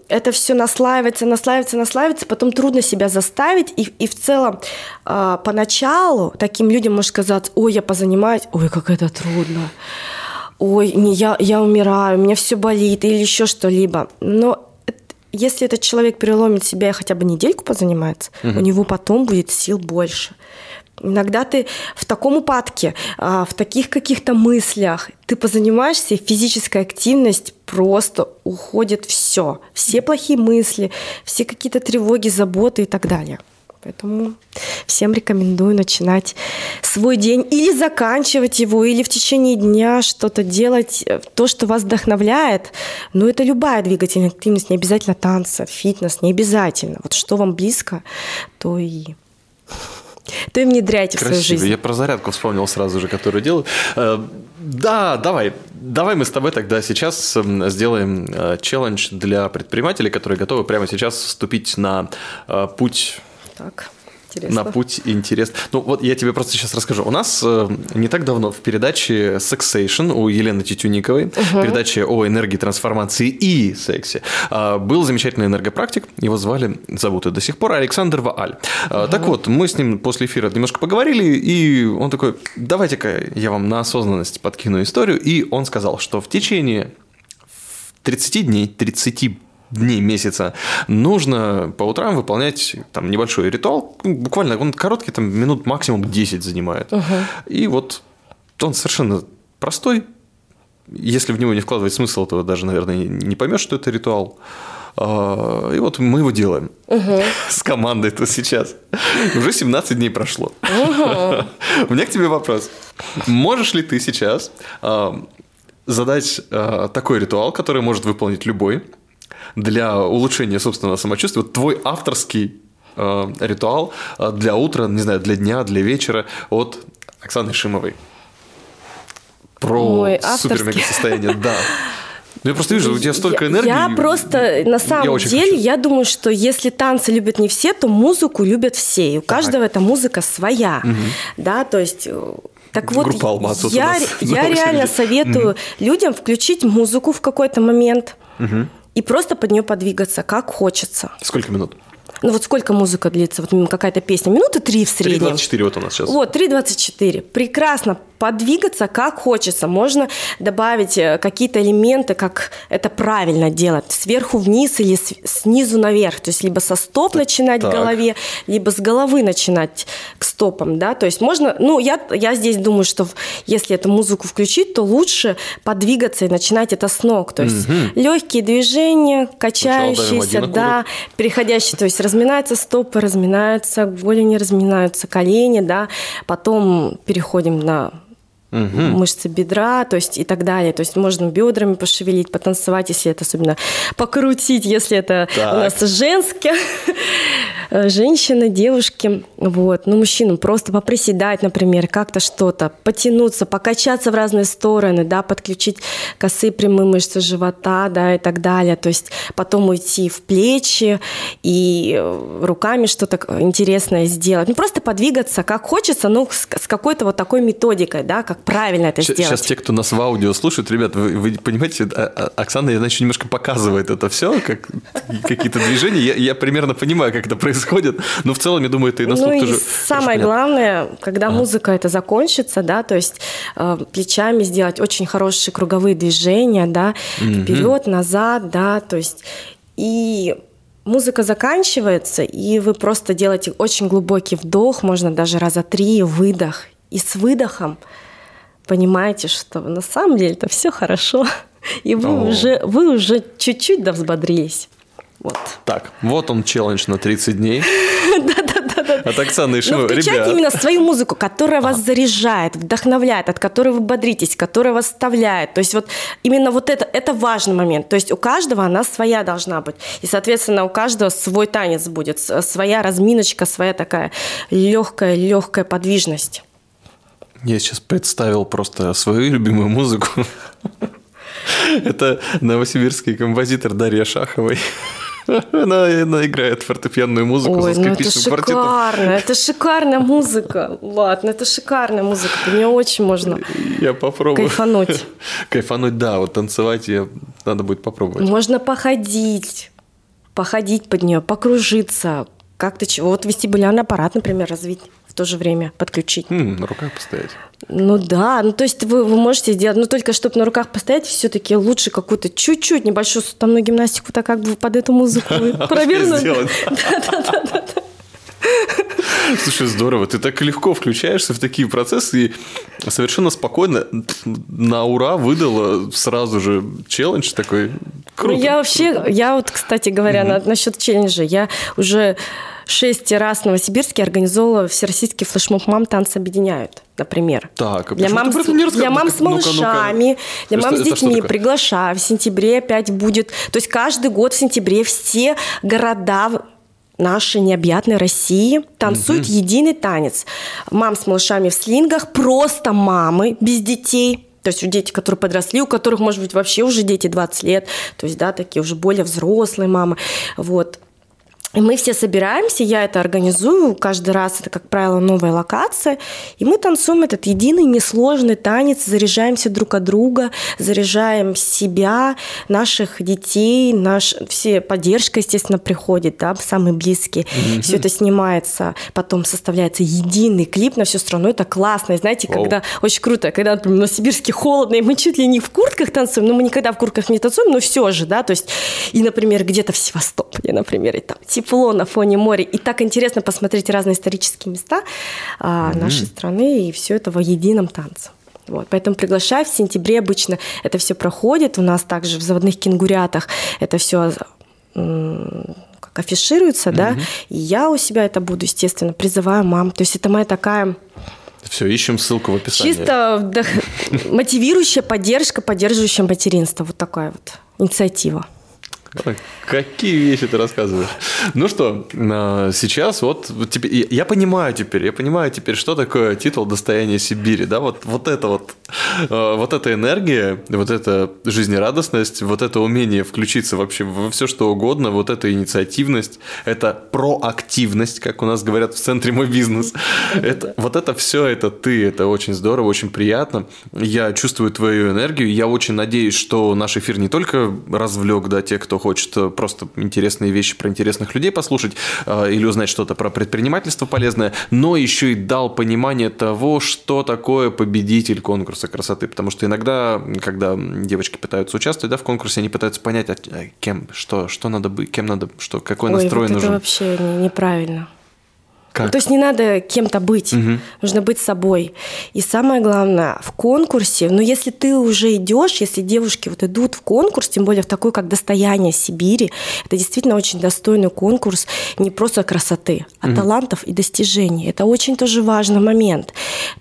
это все наслаивается, наслаивается, наслаивается, потом трудно себя заставить, и, и в целом э, поначалу таким людям может казаться, ой, я позанимаюсь, ой, как это трудно ой, не, я, я умираю, у меня все болит или еще что-либо. Но если этот человек переломит себя и хотя бы недельку позанимается, угу. у него потом будет сил больше. Иногда ты в таком упадке, а, в таких каких-то мыслях, ты позанимаешься, и физическая активность просто уходит все. Все плохие мысли, все какие-то тревоги, заботы и так далее. Поэтому всем рекомендую начинать свой день или заканчивать его, или в течение дня что-то делать, э, то, что вас вдохновляет. Но это любая двигательная активность, не обязательно танцы, фитнес, не обязательно. Вот что вам близко, то и то и внедряйте Красиво. в свою жизнь. Я про зарядку вспомнил сразу же, которую делаю. Э, да, давай. Давай мы с тобой тогда сейчас эм, сделаем э, челлендж для предпринимателей, которые готовы прямо сейчас вступить на путь так. Интересно. На путь интерес. Ну вот я тебе просто сейчас расскажу. У нас э, не так давно в передаче Sexation у Елены Тютюниковой, угу. передаче о энергии трансформации и сексе, э, был замечательный энергопрактик. Его звали, зовут и до сих пор Александр Вааль. Угу. Так вот, мы с ним после эфира немножко поговорили, и он такой, давайте-ка я вам на осознанность подкину историю. И он сказал, что в течение 30 дней, 30 дней месяца, нужно по утрам выполнять там небольшой ритуал, ну, буквально он короткий, там минут максимум 10 занимает. Угу. И вот он совершенно простой, если в него не вкладывать смысл, то даже, наверное, не поймешь, что это ритуал. А, и вот мы его делаем угу. с командой тут сейчас. Уже 17 дней прошло. Угу. У меня к тебе вопрос. Можешь ли ты сейчас а, задать а, такой ритуал, который может выполнить любой, для улучшения собственного самочувствия, вот твой авторский э, ритуал э, для утра, не знаю, для дня, для вечера от Оксаны Шимовой. Про супер-мега-состояние, да. Ну, я просто вижу, у тебя столько энергии. Я просто, на самом я деле, хочу. я думаю, что если танцы любят не все, то музыку любят все. И у каждого эта музыка своя. Угу. Да, то есть э, так вот, Группа Алмаз, я, я реально советую угу. людям включить музыку в какой-то момент. Угу и просто под нее подвигаться, как хочется. Сколько минут? Ну вот сколько музыка длится? Вот какая-то песня. Минуты три в среднем. 3.24 вот у нас сейчас. Вот, 3.24. Прекрасно подвигаться как хочется. Можно добавить э, какие-то элементы, как это правильно делать. Сверху вниз или снизу наверх. То есть либо со стоп начинать так. в голове, либо с головы начинать к стопам. Да? То есть можно... Ну, я, я здесь думаю, что если эту музыку включить, то лучше подвигаться и начинать это с ног. То есть угу. легкие движения, качающиеся, да, переходящие. То есть разминаются стопы, разминаются голени, разминаются колени, да. Потом переходим на угу. мышцы бедра, то есть и так далее. То есть можно бедрами пошевелить, потанцевать, если это особенно покрутить, если это так. у нас женские, женщины, девушки, вот. Ну, мужчинам просто поприседать, например, как-то что-то, потянуться, покачаться в разные стороны, да, подключить косые прямые мышцы живота, да, и так далее. То есть потом уйти в плечи и руками что-то интересное сделать. Ну, просто подвигаться как хочется, но с какой-то вот такой методикой, да, как правильно это сейчас, сделать. Сейчас те, кто нас в аудио слушает, ребят, вы, вы понимаете, а, а, Оксана, я значит, немножко показывает это все, как какие-то движения. Я, я примерно понимаю, как это происходит, но в целом, я думаю, это и на слух ну, тоже. Самое главное, когда ага. музыка это закончится, да, то есть э, плечами сделать очень хорошие круговые движения, да, угу. вперед, назад, да, то есть и музыка заканчивается, и вы просто делаете очень глубокий вдох, можно даже раза три, выдох. И с выдохом понимаете, что на самом деле это все хорошо, и вы О. уже, вы уже чуть-чуть да взбодрились. Вот. Так, вот он челлендж на 30 дней. Да-да-да. От Оксаны Ишимовой. Но включайте именно свою музыку, которая вас заряжает, вдохновляет, от которой вы бодритесь, которая вас вставляет. То есть вот именно вот это, это важный момент. То есть у каждого она своя должна быть. И, соответственно, у каждого свой танец будет, своя разминочка, своя такая легкая, легкая подвижность. Я сейчас представил просто свою любимую музыку. Это новосибирский композитор Дарья Шаховой. Она, она играет фортепианную музыку Ой, ну это шикарно, это шикарная музыка. Ладно, это шикарная музыка, по нее очень можно Я попробую. кайфануть. Кайфануть, да, вот танцевать я, надо будет попробовать. Можно походить, походить под нее, покружиться, как-то чего. Вот вестибулярный аппарат, например, развить в то же время подключить. М, на руках постоять. Ну да, ну то есть вы, вы можете сделать, но только чтобы на руках постоять, все-таки лучше какую-то чуть-чуть небольшую суставную гимнастику, так как бы под эту музыку провернуть. Да-да-да. Слушай, здорово. Ты так легко включаешься в такие процессы и совершенно спокойно на ура выдала сразу же челлендж такой. Круто. Ну, я вообще, я вот, кстати говоря, mm-hmm. на, насчет челленджа, я уже шесть раз в Новосибирске организовывала всероссийский флешмоб «Мам танцы объединяют», например. Так, а для мам, с, для мам с малышами, ну-ка, для мам с детьми приглашаю. В сентябре опять будет. То есть каждый год в сентябре все города нашей необъятной России танцуют угу. единый танец. Мам с малышами в слингах, просто мамы без детей. То есть дети, которые подросли, у которых, может быть, вообще уже дети 20 лет, то есть, да, такие уже более взрослые мамы. Вот. И мы все собираемся, я это организую, каждый раз это, как правило, новая локация, и мы танцуем этот единый несложный танец, заряжаемся друг от друга, заряжаем себя, наших детей, наш, все поддержка, естественно, приходит, да, самые близкие, mm-hmm. все это снимается, потом составляется единый клип на всю страну, это классно, и знаете, wow. когда очень круто, когда, например, на Сибирске холодно, и мы чуть ли не в куртках танцуем, но мы никогда в куртках не танцуем, но все же, да, то есть, и, например, где-то в Севастополе, например, и там, тепло на фоне моря. И так интересно посмотреть разные исторические места mm-hmm. нашей страны, и все это в едином танце. Вот, поэтому приглашаю в сентябре обычно это все проходит. У нас также в заводных кенгурятах это все как афишируется, mm-hmm. да, и я у себя это буду, естественно, призываю мам. То есть это моя такая все, ищем ссылку в описании. Чисто вдох... мотивирующая поддержка, поддерживающая материнство. Вот такая вот инициатива. Какие вещи ты рассказываешь? Ну что, а, сейчас вот теперь, я понимаю теперь, я понимаю теперь, что такое титул достояния Сибири, да, вот, вот это вот, а, вот эта энергия, вот эта жизнерадостность, вот это умение включиться вообще во все что угодно, вот эта инициативность, это проактивность, как у нас говорят в центре мой бизнес, это, вот это все, это ты, это очень здорово, очень приятно, я чувствую твою энергию, я очень надеюсь, что наш эфир не только развлек, да, те, кто хочет э, просто интересные вещи про интересных людей послушать э, или узнать что-то про предпринимательство полезное, но еще и дал понимание того, что такое победитель конкурса красоты. Потому что иногда, когда девочки пытаются участвовать да, в конкурсе, они пытаются понять, а, а кем, что, что надо быть, кем надо, что, какой Ой, настрой вот нужен. это вообще неправильно. Как? То есть не надо кем-то быть, угу. нужно быть собой. И самое главное, в конкурсе, ну если ты уже идешь, если девушки вот идут в конкурс, тем более в такой, как «Достояние Сибири», это действительно очень достойный конкурс не просто красоты, а угу. талантов и достижений. Это очень тоже важный момент.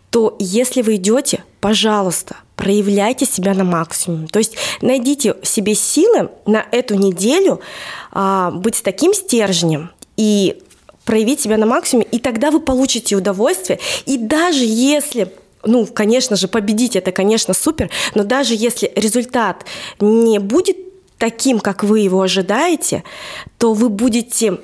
То если вы идете, пожалуйста, проявляйте себя на максимум. То есть найдите в себе силы на эту неделю а, быть таким стержнем и проявить себя на максимуме, и тогда вы получите удовольствие. И даже если ну, конечно же, победить это, конечно, супер, но даже если результат не будет таким, как вы его ожидаете, то вы будете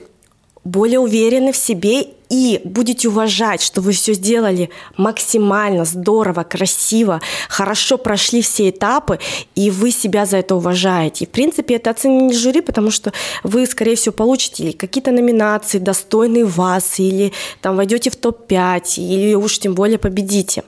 более уверены в себе и будете уважать, что вы все сделали максимально здорово, красиво, хорошо прошли все этапы, и вы себя за это уважаете. И, в принципе, это оценили жюри, потому что вы, скорее всего, получите какие-то номинации, достойные вас, или там войдете в топ-5, или уж тем более победите.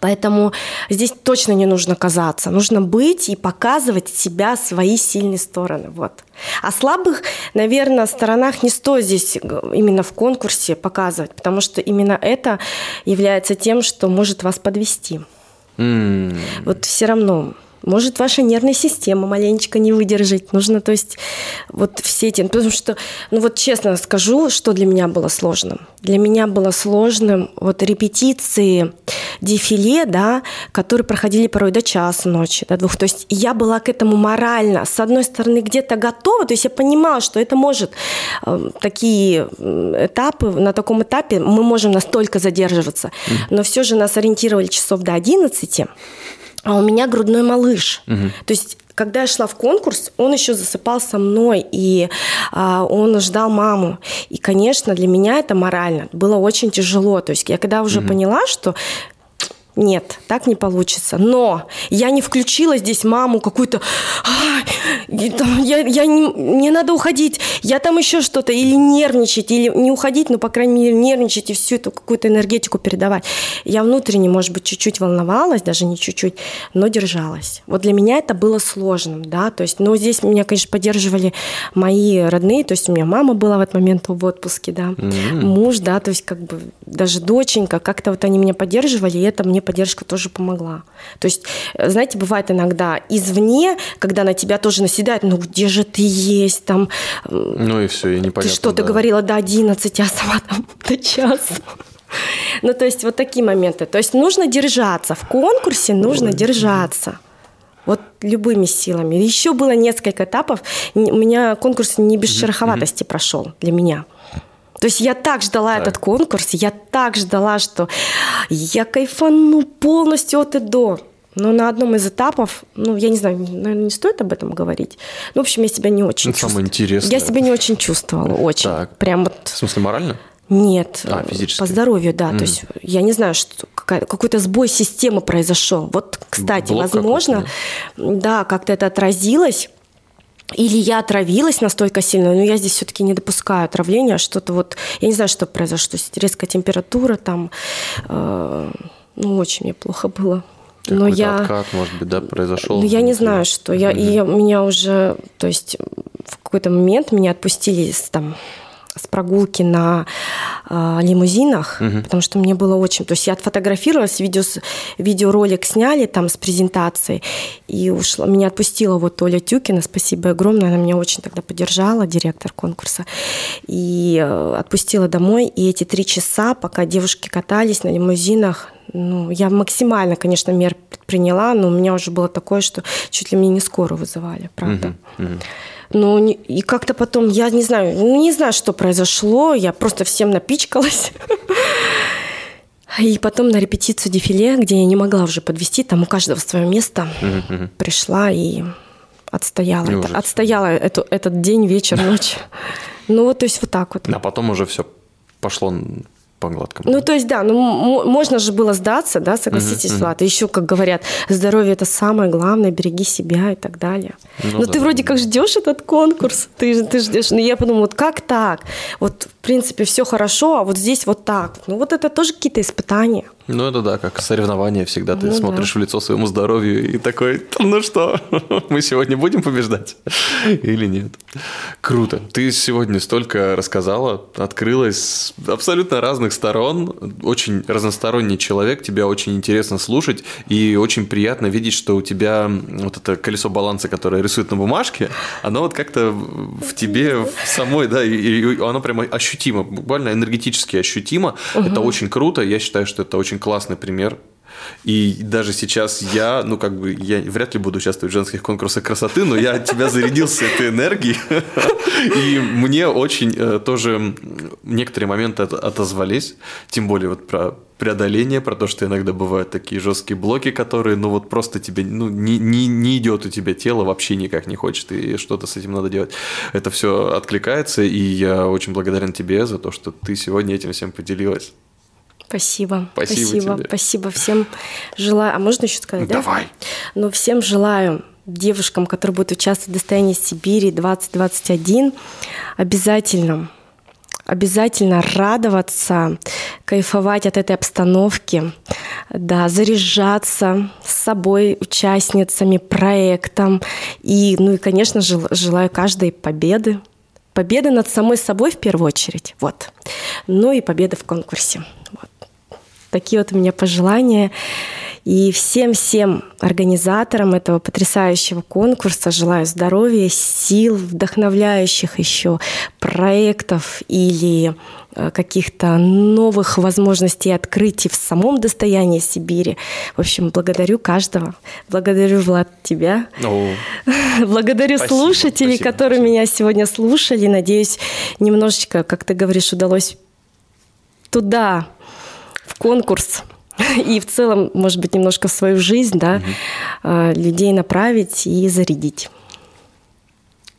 Поэтому здесь точно не нужно казаться. Нужно быть и показывать себя, свои сильные стороны. Вот. А слабых, наверное, сторонах не стоит здесь именно в конкурсе показывать, потому что именно это является тем, что может вас подвести. Mm. Вот все равно Может, ваша нервная система маленечко не выдержит. Нужно, то есть, вот все эти... Потому что, ну вот честно скажу, что для меня было сложным. Для меня было сложным вот репетиции дефиле, да, которые проходили порой до часа ночи, до двух. То есть я была к этому морально, с одной стороны, где-то готова, то есть я понимала, что это может, э, такие этапы, на таком этапе мы можем настолько задерживаться. Но все же нас ориентировали часов до 11, а у меня грудной малыш. Угу. То есть когда я шла в конкурс, он еще засыпал со мной, и а, он ждал маму. И, конечно, для меня это морально было очень тяжело. То есть я когда уже mm поняла, что нет, так не получится. Но я не включила здесь маму какую-то, я, я не, мне надо уходить, я там еще что-то, или нервничать, или не уходить, но, по крайней мере, нервничать и всю эту какую-то энергетику передавать. Я внутренне, может быть, чуть-чуть волновалась, даже не чуть-чуть, но держалась. Вот для меня это было сложным, да, то есть, но здесь меня, конечно, поддерживали мои родные, то есть у меня мама была в этот момент в отпуске, да, mm-hmm. муж, да, то есть как бы даже доченька, как-то вот они меня поддерживали, и это мне поддержка тоже помогла. То есть, э, знаете, бывает иногда извне, когда на тебя тоже наседают, ну где же ты есть там? Ну и все, и непонятно. Ты что-то да. говорила до 11, а сама там до часа. Ну, то есть вот такие моменты. То есть нужно держаться. В конкурсе нужно Ой. держаться. Вот любыми силами. Еще было несколько этапов. У меня конкурс не без шероховатости прошел для меня. То есть я так ждала так. этот конкурс, я так ждала, что я кайфану полностью от и до. Но на одном из этапов, ну, я не знаю, наверное, не стоит об этом говорить. Ну, в общем, я себя не очень ну, Самое интересное. Я себя не очень чувствовала, очень. Так. Прям вот... В смысле, морально? Нет, а, физически. по здоровью, да. Mm. То есть я не знаю, что какой-то сбой системы произошел. Вот, кстати, Блок возможно, да, как-то это отразилось. Или я отравилась настолько сильно, но я здесь все-таки не допускаю отравления, что-то вот, я не знаю, что произошло, резкая температура там, э, ну очень мне плохо было. Но я откат, может быть, да, произошел. Ну, я не знаю, что я, mm-hmm. и я, меня уже, то есть в какой-то момент меня отпустили там с прогулки на э, лимузинах, угу. потому что мне было очень... То есть я отфотографировалась, видео, видеоролик сняли там с презентацией, и ушла. Меня отпустила вот Оля Тюкина, спасибо огромное, она меня очень тогда поддержала, директор конкурса, и э, отпустила домой, и эти три часа, пока девушки катались на лимузинах, ну, я максимально, конечно, мер предприняла, но у меня уже было такое, что чуть ли мне не скоро вызывали, правда. Угу, угу. Ну, и как-то потом, я не знаю, ну, не знаю, что произошло, я просто всем напичкалась. И потом на репетицию дефиле, где я не могла уже подвести, там у каждого свое место, пришла и отстояла. Это, отстояла эту, этот день, вечер, ночь. Ну вот, то есть вот так вот. А потом уже все пошло по гладкому. Ну, то есть, да, ну, можно же было сдаться, да, согласитесь, uh-huh, Влад. Еще, как говорят, здоровье – это самое главное, береги себя и так далее. Ну, Но ну, да, ты вроде да. как ждешь этот конкурс, ты, ты ждешь. Но я подумала, вот как так? Вот, в принципе, все хорошо, а вот здесь вот так. Ну, вот это тоже какие-то испытания. Ну, это да, как соревнование всегда. Ты ну, смотришь да. в лицо своему здоровью и такой, ну что, мы сегодня будем побеждать или нет? Круто. Ты сегодня столько рассказала, открылась с абсолютно разных сторон. Очень разносторонний человек, тебя очень интересно слушать. И очень приятно видеть, что у тебя вот это колесо баланса, которое рисует на бумажке, оно вот как-то в тебе в самой, да, и, и оно прямо ощутимо, буквально энергетически ощутимо. Угу. Это очень круто. Я считаю, что это очень очень классный пример. И даже сейчас я, ну, как бы, я вряд ли буду участвовать в женских конкурсах красоты, но я от тебя зарядился этой энергией. И мне очень э, тоже некоторые моменты отозвались. Тем более вот про преодоление, про то, что иногда бывают такие жесткие блоки, которые, ну, вот просто тебе, ну, не, не, не идет у тебя тело, вообще никак не хочет, и что-то с этим надо делать. Это все откликается, и я очень благодарен тебе за то, что ты сегодня этим всем поделилась. Спасибо. Спасибо. Спасибо, тебе. спасибо всем. Желаю. А можно еще сказать, да? Давай. Ну, всем желаю девушкам, которые будут участвовать в достоянии Сибири 2021, обязательно обязательно радоваться, кайфовать от этой обстановки, да, заряжаться с собой, участницами, проектом. И, ну и, конечно, желаю каждой победы, победы над самой собой в первую очередь, вот. Ну и победы в конкурсе. Вот. Такие вот у меня пожелания. И всем-всем организаторам этого потрясающего конкурса желаю здоровья, сил, вдохновляющих еще проектов или э, каких-то новых возможностей открытий в самом достоянии Сибири. В общем, благодарю каждого. Благодарю, Влад, тебя. О, благодарю спасибо, слушателей, спасибо, которые спасибо. меня сегодня слушали. Надеюсь, немножечко, как ты говоришь, удалось туда, в конкурс и в целом, может быть, немножко в свою жизнь, да, угу. людей направить и зарядить.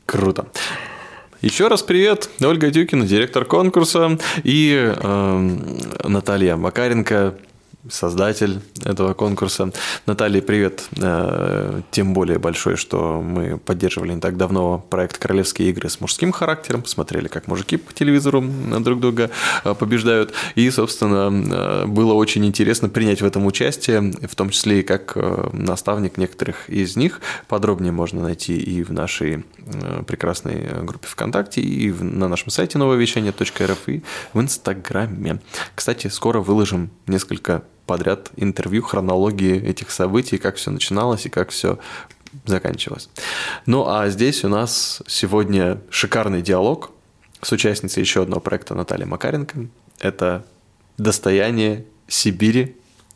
Круто. Еще раз привет, Ольга Дюкина, директор конкурса, и э, Наталья Макаренко, создатель этого конкурса. Наталья, привет. Э, тем более большой, что мы поддерживали не так давно проект «Королевские игры» с мужским характером. Смотрели, как мужики по телевизору друг друга э, побеждают. И, собственно, э, было очень интересно принять в этом участие, в том числе и как наставник некоторых из них. Подробнее можно найти и в нашей прекрасной группе ВКонтакте, и на нашем сайте нововещание.рф, и в Инстаграме. Кстати, скоро выложим несколько подряд интервью, хронологии этих событий, как все начиналось и как все заканчивалось. Ну а здесь у нас сегодня шикарный диалог с участницей еще одного проекта Натальей Макаренко. Это «Достояние Сибири»,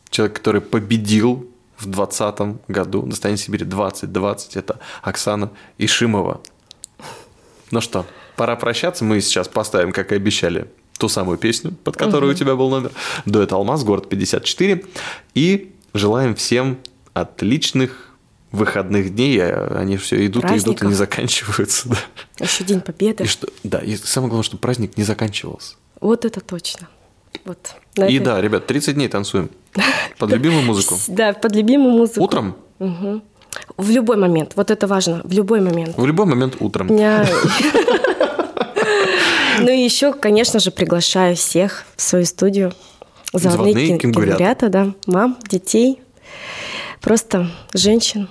человек, который победил в 2020 году, «Достояние Сибири 2020», это Оксана Ишимова. Ну что, пора прощаться. Мы сейчас поставим, как и обещали, ту самую песню, под которую угу. у тебя был номер. Дуэт «Алмаз», город 54. И желаем всем отличных выходных дней, они все идут Праздников. и идут и не заканчиваются. Да. Еще День Победы. И что, да, и самое главное, чтобы праздник не заканчивался. Вот это точно. Вот, и это... да, ребят, 30 дней танцуем. Под любимую музыку. Да, под любимую музыку. Утром? Угу. В любой момент. Вот это важно. В любой момент. В любой момент утром. Ну и еще, конечно же, приглашаю всех в свою студию. Заводные, Заводные кенгурята. да. Мам, детей, просто женщин.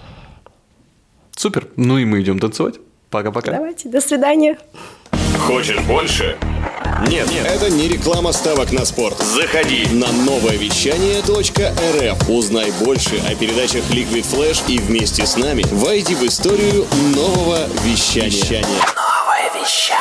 Супер. Ну и мы идем танцевать. Пока-пока. Давайте, до свидания. Хочешь больше? Нет, нет, это не реклама ставок на спорт. Заходи на новое вещание .рф. Узнай больше о передачах Liquid Flash и вместе с нами войди в историю нового вещания. вещания. Новое вещание.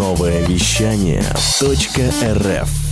Новое вещание .рф